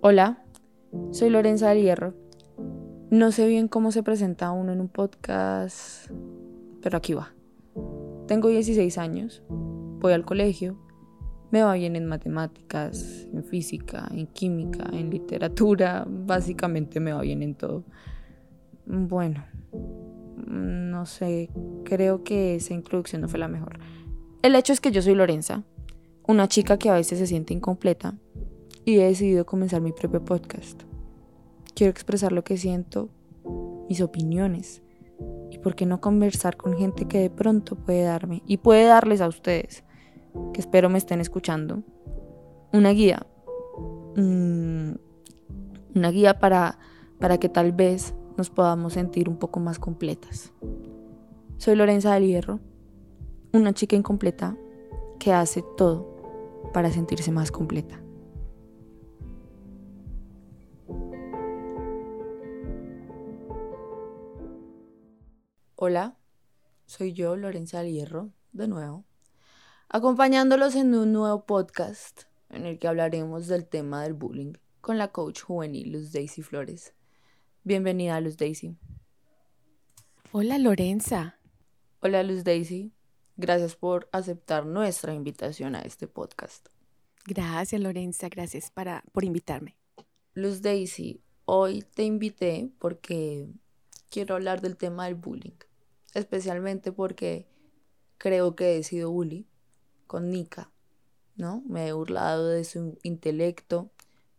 Hola, soy Lorenza del Hierro. No sé bien cómo se presenta uno en un podcast, pero aquí va. Tengo 16 años, voy al colegio, me va bien en matemáticas, en física, en química, en literatura, básicamente me va bien en todo. Bueno, no sé, creo que esa introducción no fue la mejor. El hecho es que yo soy Lorenza, una chica que a veces se siente incompleta y he decidido comenzar mi propio podcast. Quiero expresar lo que siento, mis opiniones y por qué no conversar con gente que de pronto puede darme y puede darles a ustedes, que espero me estén escuchando, una guía. Mm, una guía para, para que tal vez nos podamos sentir un poco más completas. Soy Lorenza del Hierro, una chica incompleta que hace todo para sentirse más completa. Hola, soy yo, Lorenza Hierro, de nuevo, acompañándolos en un nuevo podcast en el que hablaremos del tema del bullying con la coach juvenil Luz Daisy Flores. Bienvenida, Luz Daisy. Hola, Lorenza. Hola, Luz Daisy. Gracias por aceptar nuestra invitación a este podcast. Gracias, Lorenza. Gracias para, por invitarme. Luz Daisy, hoy te invité porque quiero hablar del tema del bullying especialmente porque creo que he sido bully con Nika, ¿no? Me he burlado de su intelecto,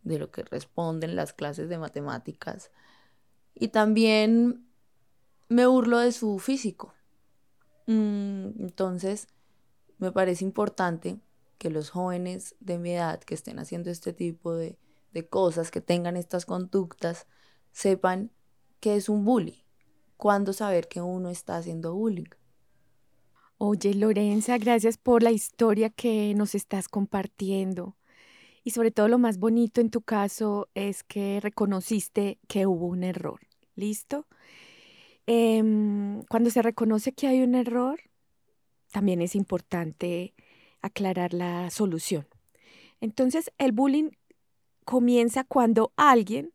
de lo que responde en las clases de matemáticas y también me burlo de su físico. Mm, entonces, me parece importante que los jóvenes de mi edad que estén haciendo este tipo de, de cosas, que tengan estas conductas, sepan que es un bully, cuándo saber que uno está haciendo bullying. Oye, Lorenza, gracias por la historia que nos estás compartiendo. Y sobre todo lo más bonito en tu caso es que reconociste que hubo un error. ¿Listo? Em, cuando se reconoce que hay un error, también es importante aclarar la solución. Entonces, el bullying comienza cuando alguien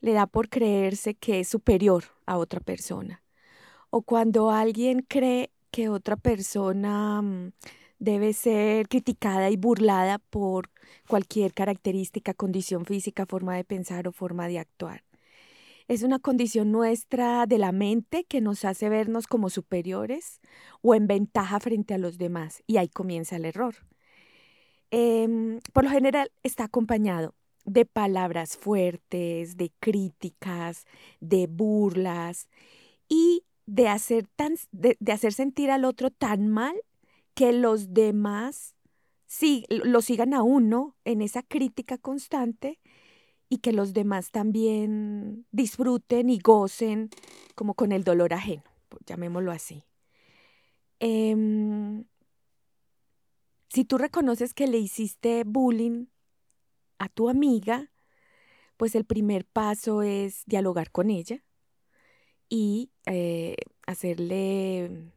le da por creerse que es superior a otra persona. O cuando alguien cree que otra persona mm, debe ser criticada y burlada por cualquier característica, condición física, forma de pensar o forma de actuar. Es una condición nuestra de la mente que nos hace vernos como superiores o en ventaja frente a los demás y ahí comienza el error. Em, por lo general está acompañado de palabras fuertes, de críticas, de burlas y de hacer, tan, de, hacer sentir al otro tan mal que los demás sí, lo sigan a uno en esa crítica constante y que los demás también disfruten y gocen como con el dolor ajeno, llamémoslo así. Em, si tú reconoces que le hiciste bullying a tu amiga, pues el primer paso es dialogar con ella y eh, hacerle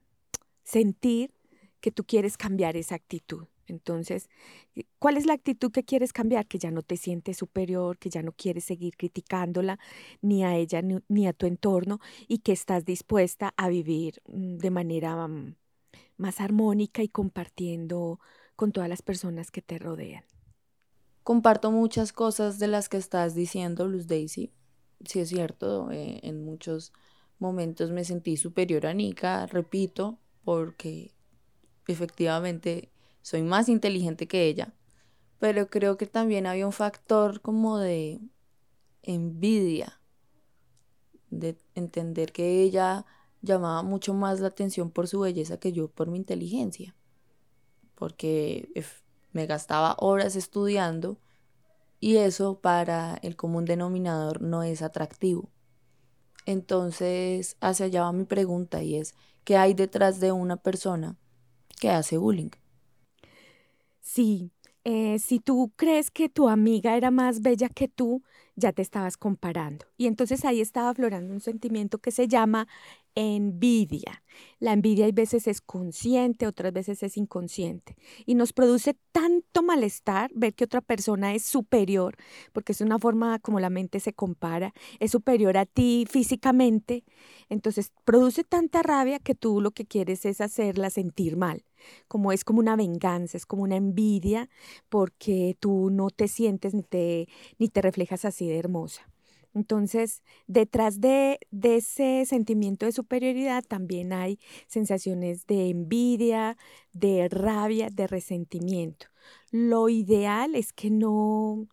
sentir que tú quieres cambiar esa actitud. Entonces, eh, ¿cuál es la actitud que quieres cambiar? Que ya no te sientes superior, que ya no quieres seguir criticándola ni a ella ni, a tu entorno y que estás dispuesta a vivir mm, de manera mm, más armónica y compartiendo con todas las personas que te rodean. Comparto muchas cosas de las que estás diciendo, Luz Daisy. Sí es cierto, eh, en muchos momentos me sentí superior a Nika, repito, porque efectivamente soy más inteligente que ella. Pero creo que también había un factor como de envidia, de entender que ella llamaba mucho más la atención por su belleza que yo por mi inteligencia. Porque me gastaba horas estudiando y eso para el común denominador no es atractivo. Entonces, hacia allá va mi pregunta y es, ¿qué hay detrás de una persona que hace bullying? Sí, eh, si tú crees que tu amiga era más bella que tú, ya te estabas comparando. Y entonces ahí estaba aflorando un sentimiento que se llama envidia. La envidia hay veces es consciente, otras veces es inconsciente. Y nos produce tanto malestar ver que otra persona es superior, porque es una forma como la mente se compara, es superior a ti físicamente. Entonces produce tanta rabia que tú lo que quieres es hacerla sentir mal. Como es como una venganza, es como una envidia, porque tú no te sientes ni te, ni te reflejas así de hermosa. Entonces, detrás de, ese sentimiento de superioridad también hay sensaciones de envidia, de rabia, de resentimiento. Lo ideal es que no,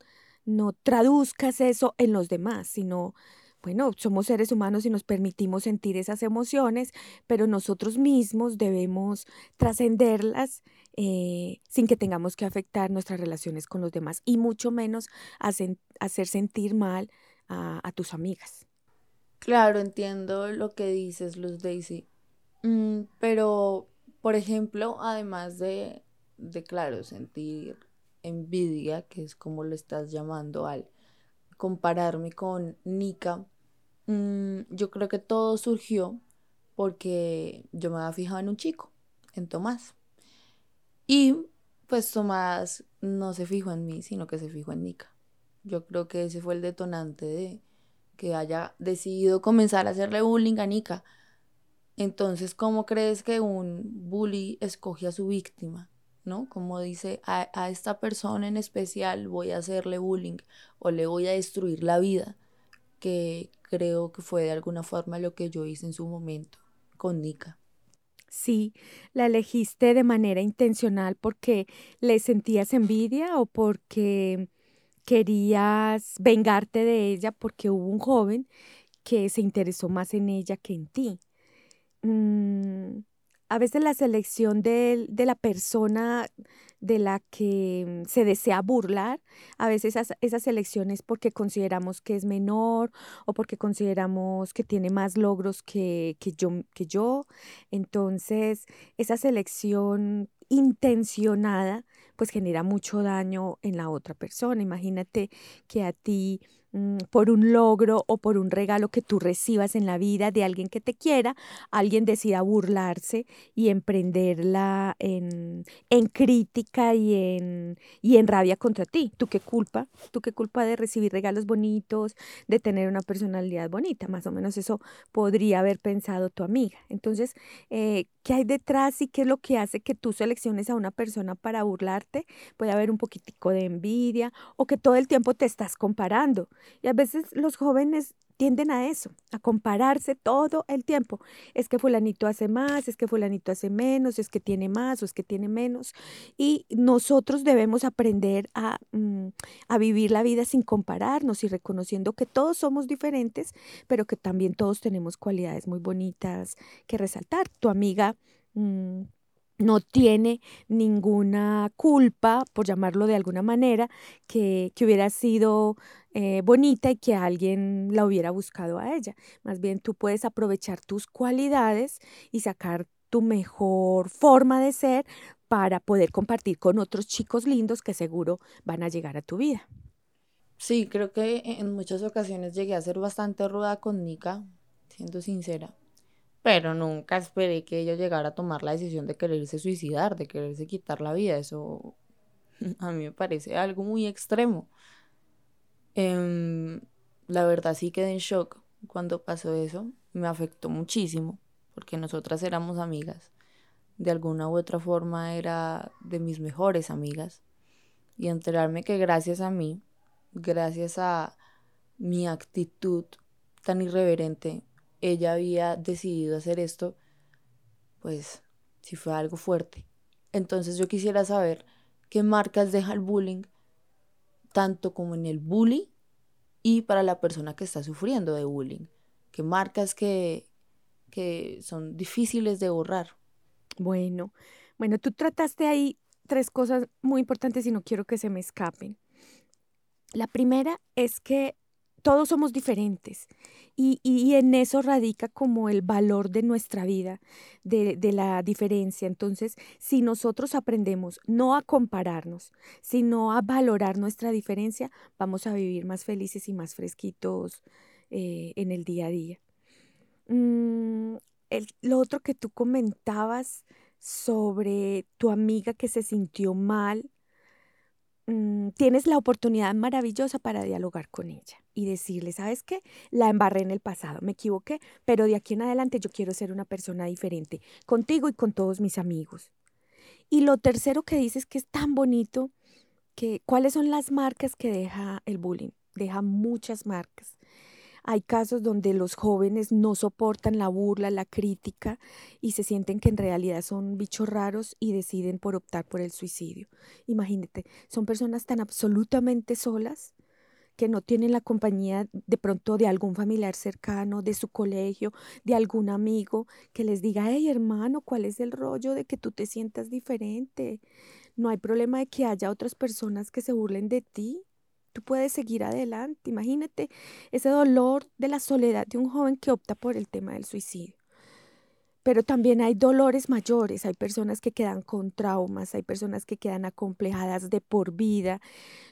no traduzcas eso en los demás, sino, bueno, somos seres humanos y nos permitimos sentir esas emociones, pero nosotros mismos debemos trascenderlas eh, sin que tengamos que afectar nuestras relaciones con los demás y mucho menos hacer sentir mal a, tus amigas. Claro, entiendo lo que dices, Luz Daisy. Mm, pero, por ejemplo, además de, de, claro, sentir envidia, que es como lo estás llamando al compararme con Nika, mm, yo creo que todo surgió porque yo me había fijado en un chico, en Tomás. Y pues Tomás no se fijó en mí, sino que se fijó en Nika. Yo creo que ese fue el detonante de que haya decidido comenzar a hacerle bullying a Nika. Entonces, ¿cómo crees que un bully escoge a su víctima? ¿No? Como dice, a, a esta persona en especial voy a hacerle bullying o le voy a destruir la vida, que creo que fue de alguna forma lo que yo hice en su momento con Nika. Sí, la elegiste de manera intencional porque le sentías envidia o porque querías vengarte de ella porque hubo un joven que se interesó más en ella que en ti. Mm, a veces la selección de, la persona de la que se desea burlar, a veces esas, esas elecciones porque consideramos que es menor o porque consideramos que tiene más logros que, que, yo, que yo. Entonces, esa selección intencionada pues genera mucho daño en la otra persona. Imagínate que a ti por un logro o por un regalo que tú recibas en la vida de alguien que te quiera, alguien decida burlarse y emprenderla en, en crítica y en, y en rabia contra ti. ¿Tú qué culpa? ¿Tú qué culpa de recibir regalos bonitos, de tener una personalidad bonita? Más o menos eso podría haber pensado tu amiga. Entonces, eh, ¿qué hay detrás y qué es lo que hace que tú selecciones a una persona para burlarte? Puede haber un poquitico de envidia o que todo el tiempo te estás comparando. Y a veces los jóvenes tienden a eso, a compararse todo el tiempo. Es que fulanito hace más, es que fulanito hace menos, es que tiene más o es que tiene menos. Y nosotros debemos aprender a, mm, a vivir la vida sin compararnos y reconociendo que todos somos diferentes, pero que también todos tenemos cualidades muy bonitas que resaltar. Tu amiga... Mm, no tiene ninguna culpa, por llamarlo de alguna manera, que, que hubiera sido eh, bonita y que alguien la hubiera buscado a ella. Más bien tú puedes aprovechar tus cualidades y sacar tu mejor forma de ser para poder compartir con otros chicos lindos que seguro van a llegar a tu vida. Sí, creo que en muchas ocasiones llegué a ser bastante ruda con Nika, siendo sincera pero nunca esperé que ella llegara a tomar la decisión de quererse suicidar, de quererse quitar la vida. Eso a mí me parece algo muy extremo. Em, la verdad sí quedé en shock cuando pasó eso. Me afectó muchísimo porque nosotras éramos amigas. De alguna u otra forma era de mis mejores amigas. Y enterarme que gracias a mí, gracias a mi actitud tan irreverente, ella había decidido hacer esto, pues si fue algo fuerte. Entonces yo quisiera saber qué marcas deja el bullying, tanto como en el bully y para la persona que está sufriendo de bullying. ¿Qué marcas que, que son difíciles de borrar? Bueno, bueno, tú trataste ahí tres cosas muy importantes y no quiero que se me escapen. La primera es que todos somos diferentes y, en eso radica como el valor de nuestra vida, de, de, la diferencia. Entonces, si nosotros aprendemos no a compararnos, sino a valorar nuestra diferencia, vamos a vivir más felices y más fresquitos eh, en el día a día. Mm, lo otro que tú comentabas sobre tu amiga que se sintió mal, tienes la oportunidad maravillosa para dialogar con ella y decirle, ¿sabes qué? La embarré en el pasado, me equivoqué, pero de aquí en adelante yo quiero ser una persona diferente, contigo y con todos mis amigos. Y lo tercero que dices que es tan bonito, que cuáles son las marcas que deja el bullying. Deja muchas marcas. Hay casos donde los jóvenes no soportan la burla, la crítica y se sienten que en realidad son bichos raros y deciden por optar por el suicidio. Imagínate, son personas tan absolutamente solas que no tienen la compañía de pronto de algún familiar cercano, de su colegio, de algún amigo que les diga, hey hermano, ¿cuál es el rollo de que tú te sientas diferente? No hay problema de que haya otras personas que se burlen de ti. Tú puedes seguir adelante. Imagínate ese dolor de la soledad de un joven que opta por el tema del suicidio. Pero también hay dolores mayores, hay personas que quedan con traumas, hay personas que quedan acomplejadas de por vida.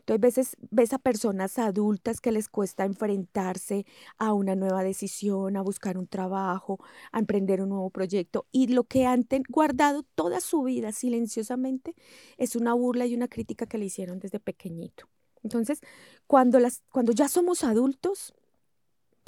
Entonces, veces ves a personas adultas que les cuesta enfrentarse a una nueva decisión, a buscar un trabajo, a emprender un nuevo proyecto y lo que han guardado toda su vida silenciosamente es una burla y una crítica que le hicieron desde pequeñito. Entonces, cuando, las, cuando ya somos adultos,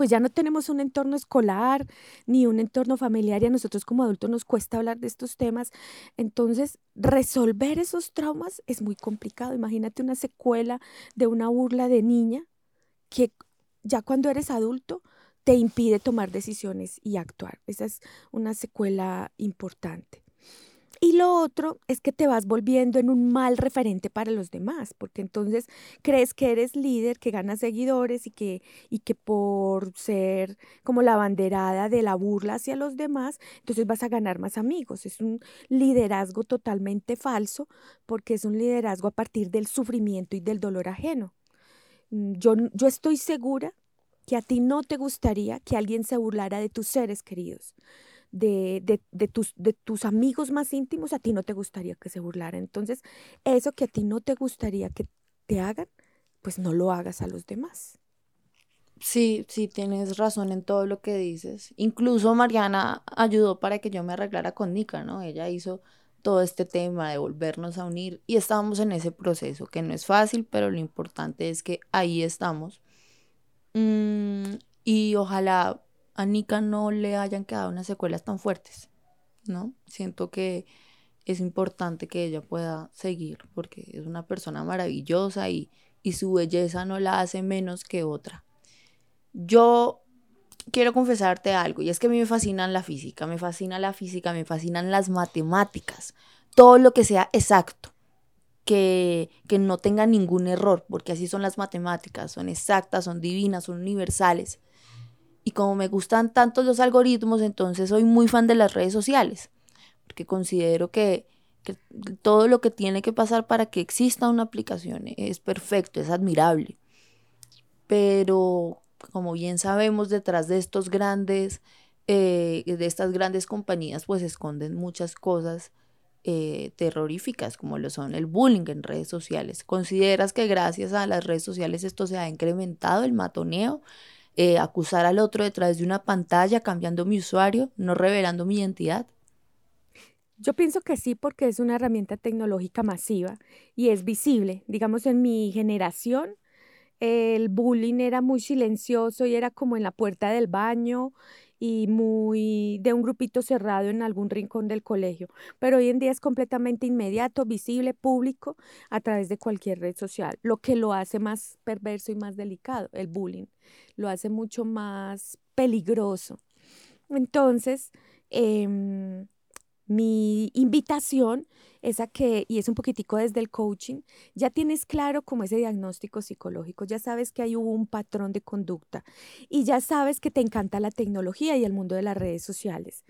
pues ya no tenemos un entorno escolar ni un entorno familiar y a nosotros como adultos nos cuesta hablar de estos temas. Entonces, resolver esos traumas es muy complicado. Imagínate una secuela de una burla de niña que ya cuando eres adulto te impide tomar decisiones y actuar. Esa es una secuela importante. Y lo otro es que te vas volviendo en un mal referente para los demás, porque entonces crees que eres líder, que ganas seguidores y que, y que por ser como la banderada de la burla hacia los demás, entonces vas a ganar más amigos. Es un liderazgo totalmente falso, porque es un liderazgo a partir del sufrimiento y del dolor ajeno. Mm, yo, yo estoy segura que a ti no te gustaría que alguien se burlara de tus seres queridos de, de, tus, de tus amigos más íntimos, a ti no te gustaría que se burlaran. Entonces, eso que a ti no te gustaría que te hagan, pues no lo hagas a los demás. Sí, sí, tienes razón en todo lo que dices. Incluso Mariana ayudó para que yo me arreglara con Nika, ¿no? Ella hizo todo este tema de volvernos a unir y estábamos en ese proceso, que no es fácil, pero lo importante es que ahí estamos. Mm, y ojalá a Nika no le hayan quedado unas secuelas tan fuertes, ¿no? Siento que es importante que ella pueda seguir porque es una persona maravillosa y, y su belleza no la hace menos que otra. Yo quiero confesarte algo, y es que a mí me fascina la física, me fascina la física, me fascinan las matemáticas, todo lo que sea exacto, que, que no tenga ningún error, porque así son las matemáticas, son exactas, son divinas, son universales. Y como me gustan tanto los algoritmos, entonces soy muy fan de las redes sociales, porque considero que, todo lo que tiene que pasar para que exista una aplicación es perfecto, es admirable. Pero como bien sabemos, detrás de estos grandes, eh, de estas grandes compañías, pues esconden muchas cosas eh, terroríficas, como lo son el bullying en redes sociales. ¿Consideras que gracias a las redes sociales esto se ha incrementado, el matoneo? Eh, acusar al otro detrás de una pantalla, cambiando mi usuario, no revelando mi identidad? Yo pienso que sí, porque es una herramienta tecnológica masiva y es visible. Digamos, en mi generación, el bullying era muy silencioso y era como en la puerta del baño y muy de un grupito cerrado en algún rincón del colegio. Pero hoy en día es completamente inmediato, visible, público, a través de cualquier red social, lo que lo hace más perverso y más delicado, el bullying, lo hace mucho más peligroso. Entonces, em, mi invitación es a que, y es un poquitico desde el coaching, ya tienes claro cómo ese diagnóstico psicológico, ya sabes que hay un patrón de conducta y ya sabes que te encanta la tecnología y el mundo de las redes sociales.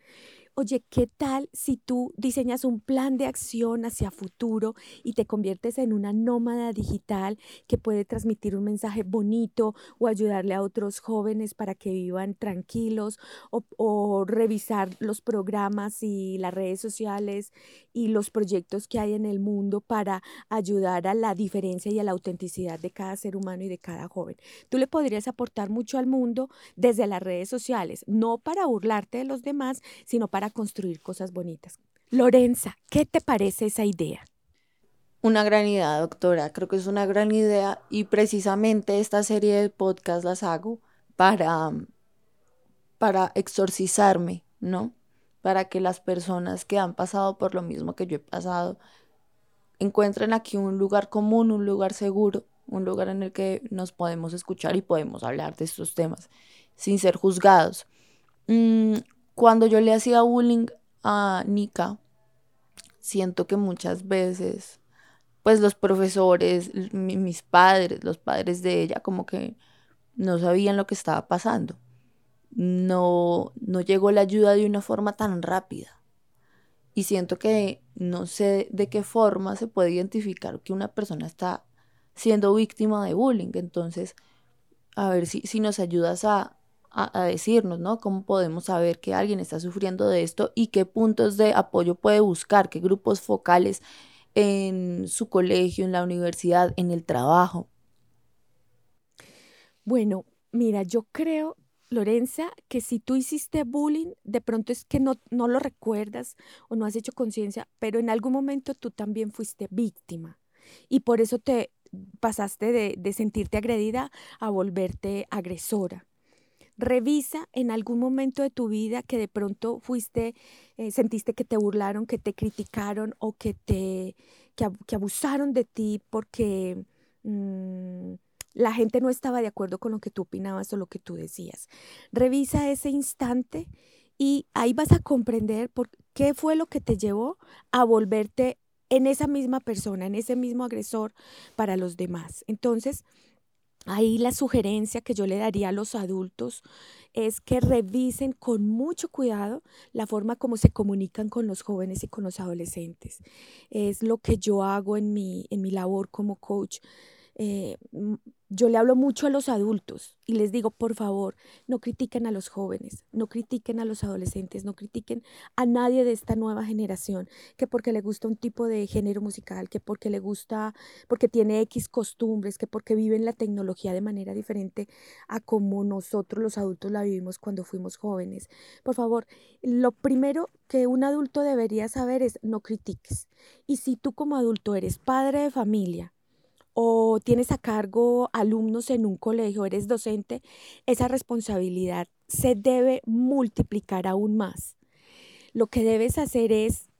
Oye, ¿qué tal si tú diseñas un plan de acción hacia futuro y te conviertes en una nómada digital que puede transmitir un mensaje bonito o ayudarle a otros jóvenes para que vivan tranquilos o, revisar los programas y las redes sociales y los proyectos que hay en el mundo para ayudar a la diferencia y a la autenticidad de cada ser humano y de cada joven? Tú le podrías aportar mucho al mundo desde las redes sociales, no para burlarte de los demás, sino para construir cosas bonitas. Lorenza, ¿qué te parece esa idea? Una gran idea, doctora. Creo que es una gran idea y precisamente esta serie de podcast las hago para, para exorcizarme, ¿no? Para que las personas que han pasado por lo mismo que yo he pasado encuentren aquí un lugar común, un lugar seguro, un lugar en el que nos podemos escuchar y podemos hablar de estos temas sin ser juzgados. Mm, cuando yo le hacía bullying a Nika, siento que muchas veces, pues los profesores, mis padres, los padres de ella, como que no sabían lo que estaba pasando. No, no llegó la ayuda de una forma tan rápida. Y siento que no sé de qué forma se puede identificar que una persona está siendo víctima de bullying. Entonces, a ver si, si nos ayudas a, a, decirnos, ¿no? ¿Cómo podemos saber que alguien está sufriendo de esto y qué puntos de apoyo puede buscar, qué grupos focales en su colegio, en la universidad, en el trabajo? Bueno, mira, yo creo, Lorenza, que si tú hiciste bullying, de pronto es que no, no lo recuerdas o no has hecho conciencia, pero en algún momento tú también fuiste víctima y por eso te pasaste de, de sentirte agredida a volverte agresora. Revisa en algún momento de tu vida que de pronto fuiste, eh, sentiste que te burlaron, que te criticaron o que te que, abusaron de ti porque mm, la gente no estaba de acuerdo con lo que tú opinabas o lo que tú decías. Revisa ese instante y ahí vas a comprender por qué fue lo que te llevó a volverte en esa misma persona, en ese mismo agresor para los demás. Entonces, Ahí la sugerencia que yo le daría a los adultos es que revisen con mucho cuidado la forma como se comunican con los jóvenes y con los adolescentes. Es lo que yo hago en mi, en mi labor como coach. Eh, yo le hablo mucho a los adultos y les digo, por favor, no critiquen a los jóvenes, no critiquen a los adolescentes, no critiquen a nadie de esta nueva generación, que porque le gusta un tipo de género musical, que porque le gusta, porque tiene X costumbres, que porque viven la tecnología de manera diferente a como nosotros los adultos la vivimos cuando fuimos jóvenes. Por favor, lo primero que un adulto debería saber es no critiques. Y si tú como adulto eres padre de familia, o tienes a cargo alumnos en un colegio, eres docente, esa responsabilidad se debe multiplicar aún más. Lo que debes hacer es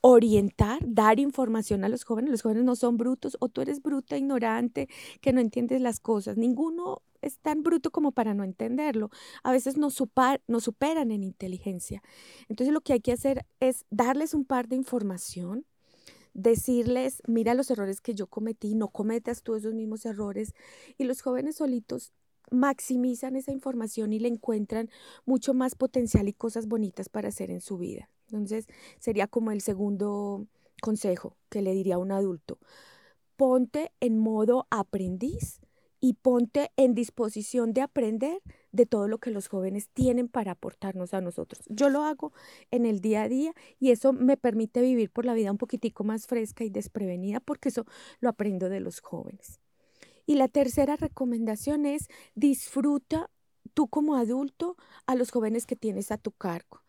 orientar, dar información a los jóvenes. Los jóvenes no son brutos o tú eres bruta, ignorante, que no entiendes las cosas. Ninguno es tan bruto como para no entenderlo. A veces nos, superan en inteligencia. Entonces lo que hay que hacer es darles un par de información, decirles, mira los errores que yo cometí, no cometas tú esos mismos errores. Y los jóvenes solitos maximizan esa información y le encuentran mucho más potencial y cosas bonitas para hacer en su vida. Entonces, sería como el segundo consejo que le diría a un adulto. Ponte en modo aprendiz y ponte en disposición de aprender de todo lo que los jóvenes tienen para aportarnos a nosotros. Yo lo hago en el día a día y eso me permite vivir por la vida un poquitico más fresca y desprevenida porque eso lo aprendo de los jóvenes. Y la tercera recomendación es disfruta tú como adulto a los jóvenes que tienes a tu cargo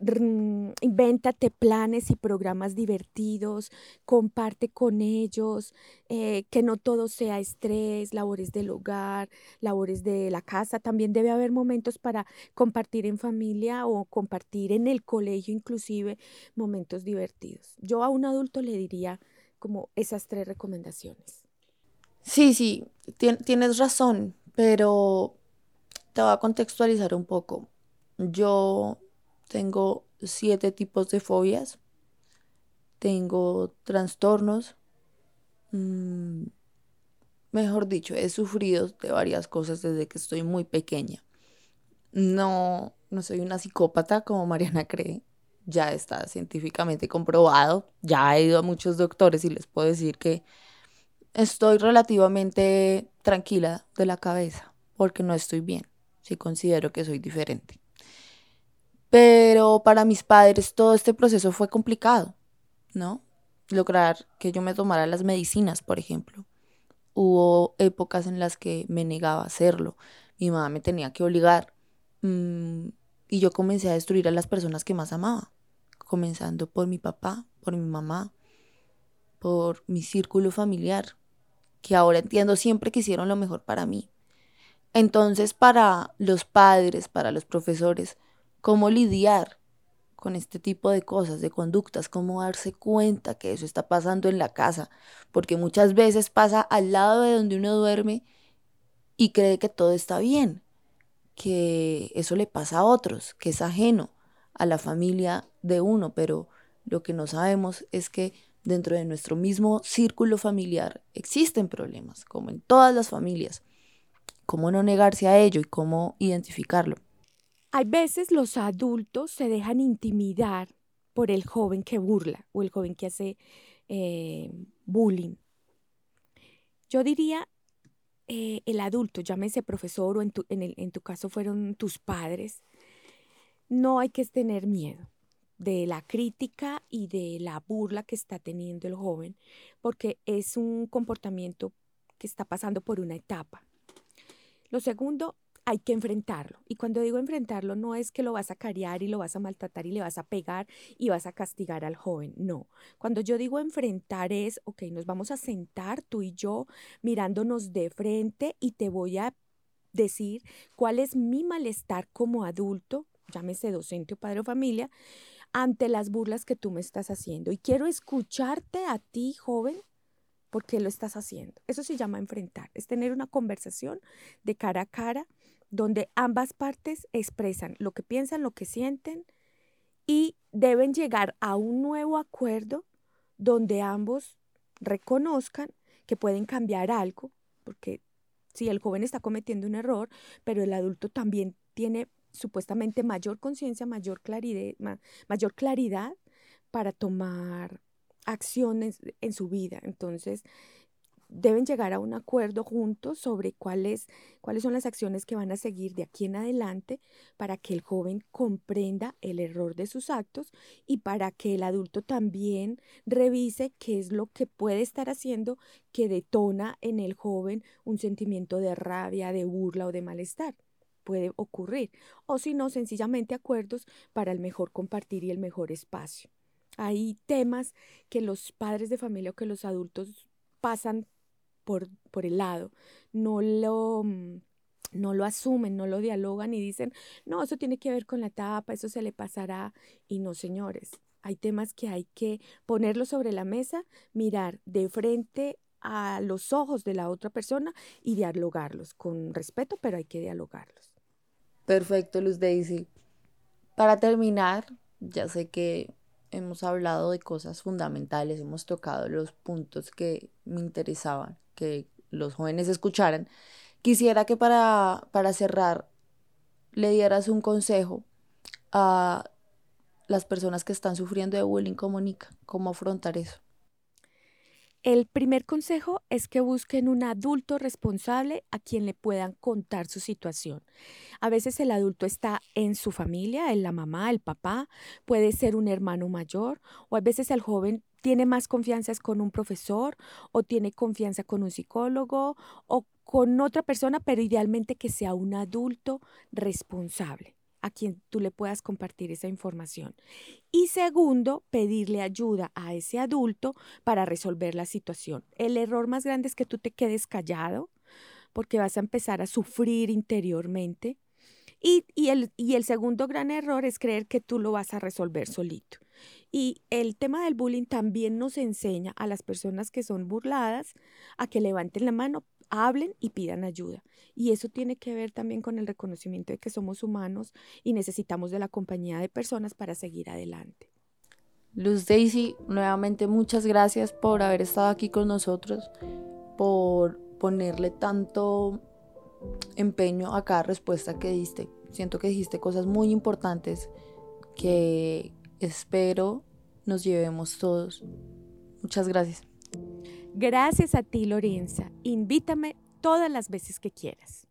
invéntate planes y programas divertidos, comparte con ellos, eh, que no todo sea estrés, labores del hogar, labores de la casa. También debe haber momentos para compartir en familia o compartir en el colegio, inclusive momentos divertidos. Yo a un adulto le diría como esas tres recomendaciones. Sí, sí, tienes razón, pero te voy a contextualizar un poco. Yo tengo siete tipos de fobias. Tengo trastornos. Mm, mejor dicho, he sufrido de varias cosas desde que estoy muy pequeña. No, no soy una psicópata como Mariana cree. ya está científicamente comprobado. Ya he ido a muchos doctores y les puedo decir que estoy relativamente tranquila de la cabeza porque no estoy bien. Sí considero que soy diferente. Pero para mis padres todo este proceso fue complicado, ¿no? Lograr que yo me tomara las medicinas, por ejemplo. Hubo épocas en las que me negaba a hacerlo. Mi mamá me tenía que obligar. Mm, y yo comencé a destruir a las personas que más amaba. Comenzando por mi papá, por mi mamá, por mi círculo familiar, que ahora entiendo siempre que hicieron lo mejor para mí. Entonces, para los padres, para los profesores, cómo lidiar con este tipo de cosas, de conductas, cómo darse cuenta que eso está pasando en la casa, porque muchas veces pasa al lado de donde uno duerme y cree que todo está bien, que eso le pasa a otros, que es ajeno a la familia de uno, pero lo que no sabemos es que dentro de nuestro mismo círculo familiar existen problemas, como en todas las familias. ¿Cómo no negarse a ello y cómo identificarlo? Hay veces los adultos se dejan intimidar por el joven que burla o el joven que hace eh, bullying. Yo diría, eh, el adulto, llámese profesor o en tu, en tu caso fueron tus padres, no hay que tener miedo de la crítica y de la burla que está teniendo el joven, porque es un comportamiento que está pasando por una etapa. Lo segundo, hay que enfrentarlo. Y cuando digo enfrentarlo, no es que lo vas a cariar y lo vas a maltratar y le vas a pegar y vas a castigar al joven. No. Cuando yo digo enfrentar es, ok, nos vamos a sentar tú y yo mirándonos de frente y te voy a decir cuál es mi malestar como adulto, llámese docente o padre o familia, ante las burlas que tú me estás haciendo. Y quiero escucharte a ti, joven, porque lo estás haciendo. Eso se llama enfrentar, es tener una conversación de cara a cara donde ambas partes expresan lo que piensan, lo que sienten y deben llegar a un nuevo acuerdo donde ambos reconozcan que pueden cambiar algo, porque si el joven está cometiendo un error, pero el adulto también tiene supuestamente mayor conciencia, mayor claridad, mayor claridad para tomar acciones en su vida. Entonces, deben llegar a un acuerdo juntos sobre cuáles, cuáles son las acciones que van a seguir de aquí en adelante para que el joven comprenda el error de sus actos y para que el adulto también revise qué es lo que puede estar haciendo que detona en el joven un sentimiento de rabia, de burla o de malestar. Puede ocurrir. O si no, sencillamente acuerdos para el mejor compartir y el mejor espacio. Hay temas que los padres de familia o que los adultos pasan por, por el lado, no lo, mm, no lo asumen, no lo dialogan y dicen, no, eso tiene que ver con la etapa, eso se le pasará. Y no, señores, hay temas que hay que ponerlos sobre la mesa, mirar de frente a los ojos de la otra persona y dialogarlos con respeto, pero hay que dialogarlos. Perfecto, Luz Daisy. Para terminar, ya sé que hemos hablado de cosas fundamentales, hemos tocado los puntos que me interesaban que los jóvenes escucharan, quisiera que para, para cerrar le dieras un consejo a las personas que están sufriendo de bullying como cómo afrontar eso. El primer consejo es que busquen un adulto responsable a quien le puedan contar su situación. A veces el adulto está en su familia, en la mamá, el papá, puede ser un hermano mayor o a veces el joven tiene más confianza con un profesor o tiene confianza con un psicólogo o con otra persona, pero idealmente que sea un adulto responsable a quien tú le puedas compartir esa información. Y segundo, pedirle ayuda a ese adulto para resolver la situación. El error más grande es que tú te quedes callado porque vas a empezar a sufrir interiormente. Y, el, y el segundo gran error es creer que tú lo vas a resolver solito. Y el tema del bullying también nos enseña a las personas que son burladas a que levanten la mano, hablen y pidan ayuda. Y eso tiene que ver también con el reconocimiento de que somos humanos y necesitamos de la compañía de personas para seguir adelante. Luz Daisy, nuevamente muchas gracias por haber estado aquí con nosotros, por ponerle tanto empeño a cada respuesta que diste. Siento que dijiste cosas muy importantes que espero nos llevemos todos. Muchas gracias. Gracias a ti, Lorenza. Invítame todas las veces que quieras.